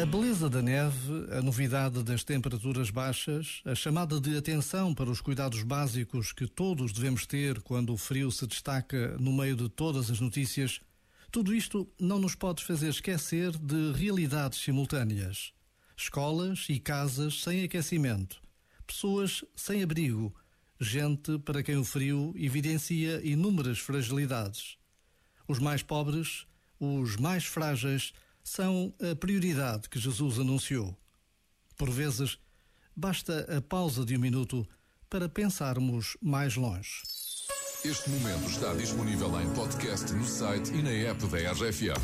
A beleza da neve, a novidade das temperaturas baixas, a chamada de atenção para os cuidados básicos que todos devemos ter quando o frio se destaca no meio de todas as notícias, tudo isto não nos pode fazer esquecer de realidades simultâneas. Escolas e casas sem aquecimento, pessoas sem abrigo, gente para quem o frio evidencia inúmeras fragilidades. Os mais pobres, os mais frágeis, são a prioridade que Jesus anunciou. Por vezes, basta a pausa de um minuto para pensarmos mais longe. Este momento está disponível em podcast no site e na app da RFM.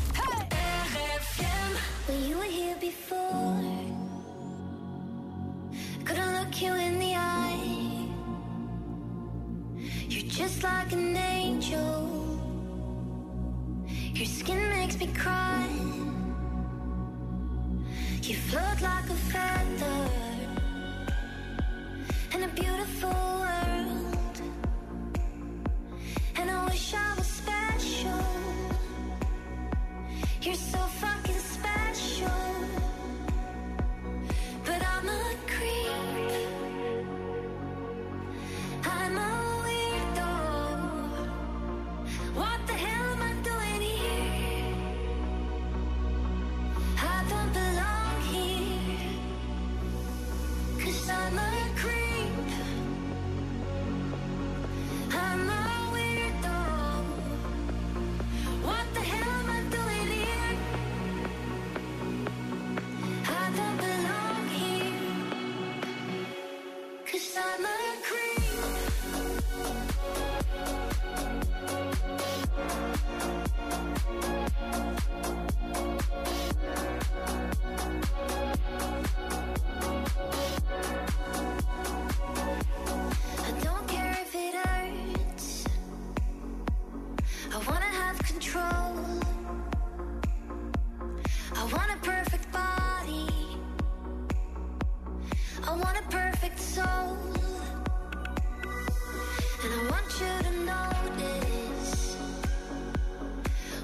When you were here before, couldn't look you in the eye. You're just like an angel. Your skin makes me cry. You float like a feather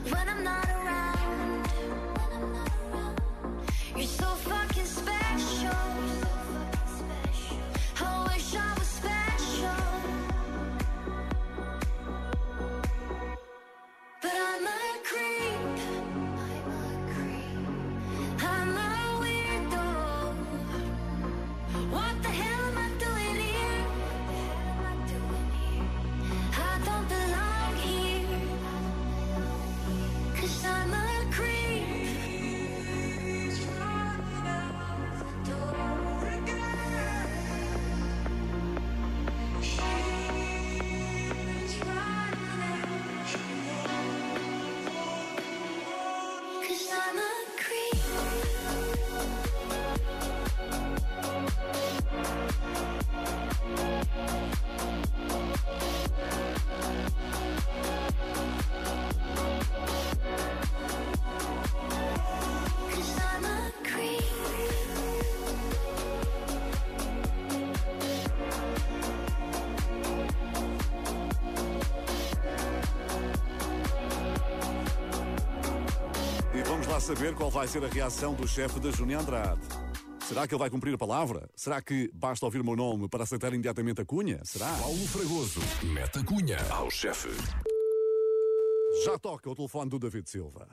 when I'm not around. Lá saber qual vai ser a reação do chefe da Júnior Andrade. Será que ele vai cumprir a palavra? Será que basta ouvir o meu nome para aceitar imediatamente a cunha? Será? Paulo Fragoso, mete a cunha ao chefe. Já toca o telefone do David Silva.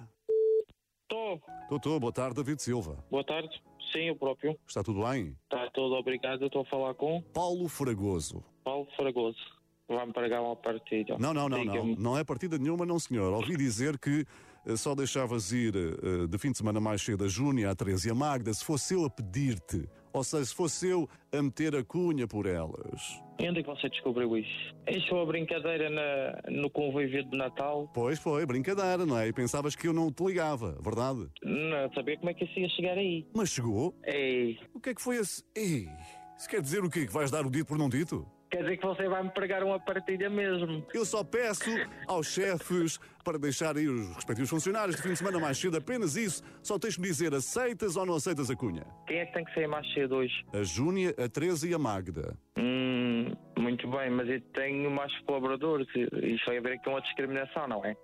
Estou. Doutor, boa tarde, David Silva. Boa tarde. Sim, o próprio. Está tudo bem? Está tudo obrigado. Estou a falar com Paulo Fragoso. Paulo Fragoso. Vai-me pregar uma partida. Não, não, não, não. Não é partida nenhuma, não, senhor. Ouvi dizer que eh, só deixavas ir eh, de fim de semana mais cedo a Júnia, a Teresa e a Magda se fosse eu a pedir-te. Ou seja, se fosse eu a meter a cunha por elas. E onde é que você descobriu isso? Isso é uma brincadeira na, no convívio de Natal. Pois foi, brincadeira, não é? E pensavas que eu não te ligava, verdade? Não sabia como é que isso ia chegar aí. Mas chegou. Ei, O que é que foi esse. Ei, isso quer dizer o quê? Que vais dar o dito por não dito? Quer dizer que você vai me pregar uma partida mesmo. Eu só peço aos chefes para deixarem os respectivos funcionários de fim de semana mais cedo, apenas isso. Só tens de dizer aceitas ou não aceitas a cunha. Quem é que tem que sair mais cedo hoje? A Júnia, a Teresa e a Magda. Hum, muito bem, mas eu tenho mais colaboradores. Isso vai haver aqui uma discriminação, não é?